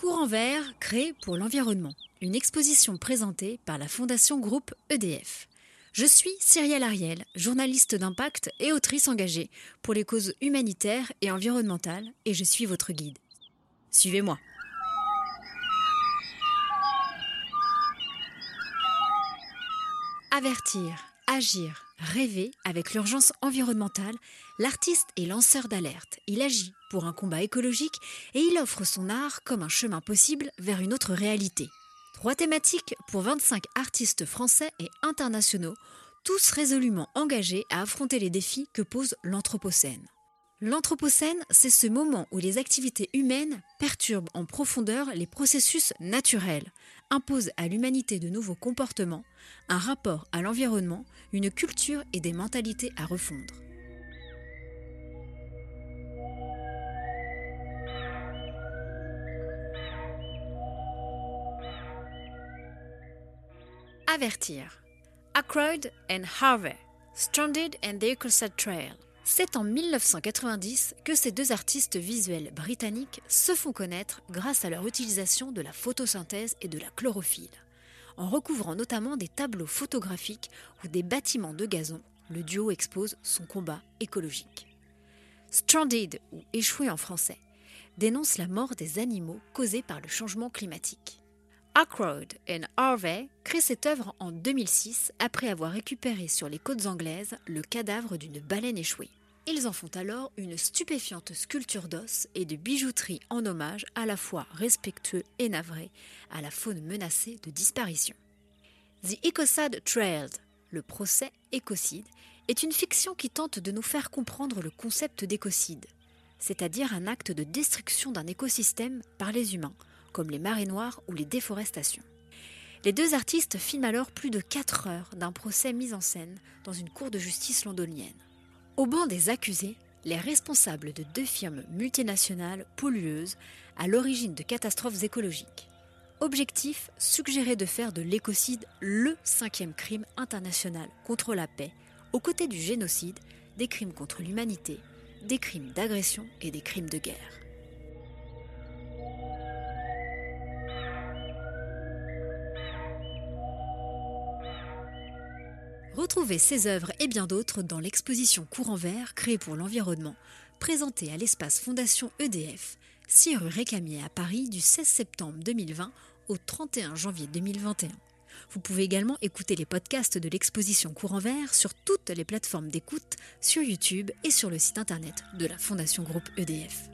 Courant vert créé pour l'environnement. Une exposition présentée par la Fondation Groupe EDF. Je suis Cyrielle Ariel, journaliste d'impact et autrice engagée pour les causes humanitaires et environnementales, et je suis votre guide. Suivez-moi. Avertir, agir, rêver avec l'urgence environnementale, l'artiste est lanceur d'alerte. Il agit pour un combat écologique et il offre son art comme un chemin possible vers une autre réalité. Trois thématiques pour 25 artistes français et internationaux, tous résolument engagés à affronter les défis que pose l'Anthropocène. L'Anthropocène, c'est ce moment où les activités humaines perturbent en profondeur les processus naturels, imposent à l'humanité de nouveaux comportements, un rapport à l'environnement, une culture et des mentalités à refondre. Avertir. Ackroyd and Harvey, Stranded and the Ecosat Trail. C'est en 1990 que ces deux artistes visuels britanniques se font connaître grâce à leur utilisation de la photosynthèse et de la chlorophylle. En recouvrant notamment des tableaux photographiques ou des bâtiments de gazon, le duo expose son combat écologique. Stranded, ou échoué en français, dénonce la mort des animaux causée par le changement climatique. Ackroyd et Harvey créent cette œuvre en 2006 après avoir récupéré sur les côtes anglaises le cadavre d'une baleine échouée. Ils en font alors une stupéfiante sculpture d'os et de bijouterie en hommage à la fois respectueux et navré à la faune menacée de disparition. The Ecocide Trailed, le procès écocide, est une fiction qui tente de nous faire comprendre le concept d'écocide, c'est-à-dire un acte de destruction d'un écosystème par les humains comme les marées noires ou les déforestations. Les deux artistes filment alors plus de 4 heures d'un procès mis en scène dans une cour de justice londonienne. Au banc des accusés, les responsables de deux firmes multinationales pollueuses à l'origine de catastrophes écologiques. Objectif suggérer de faire de l'écocide le cinquième crime international contre la paix, aux côtés du génocide, des crimes contre l'humanité, des crimes d'agression et des crimes de guerre. Retrouvez ces œuvres et bien d'autres dans l'exposition Courant Vert créée pour l'environnement, présentée à l'espace Fondation EDF, 6 rue Récamier à Paris du 16 septembre 2020 au 31 janvier 2021. Vous pouvez également écouter les podcasts de l'exposition Courant Vert sur toutes les plateformes d'écoute, sur YouTube et sur le site internet de la Fondation Groupe EDF.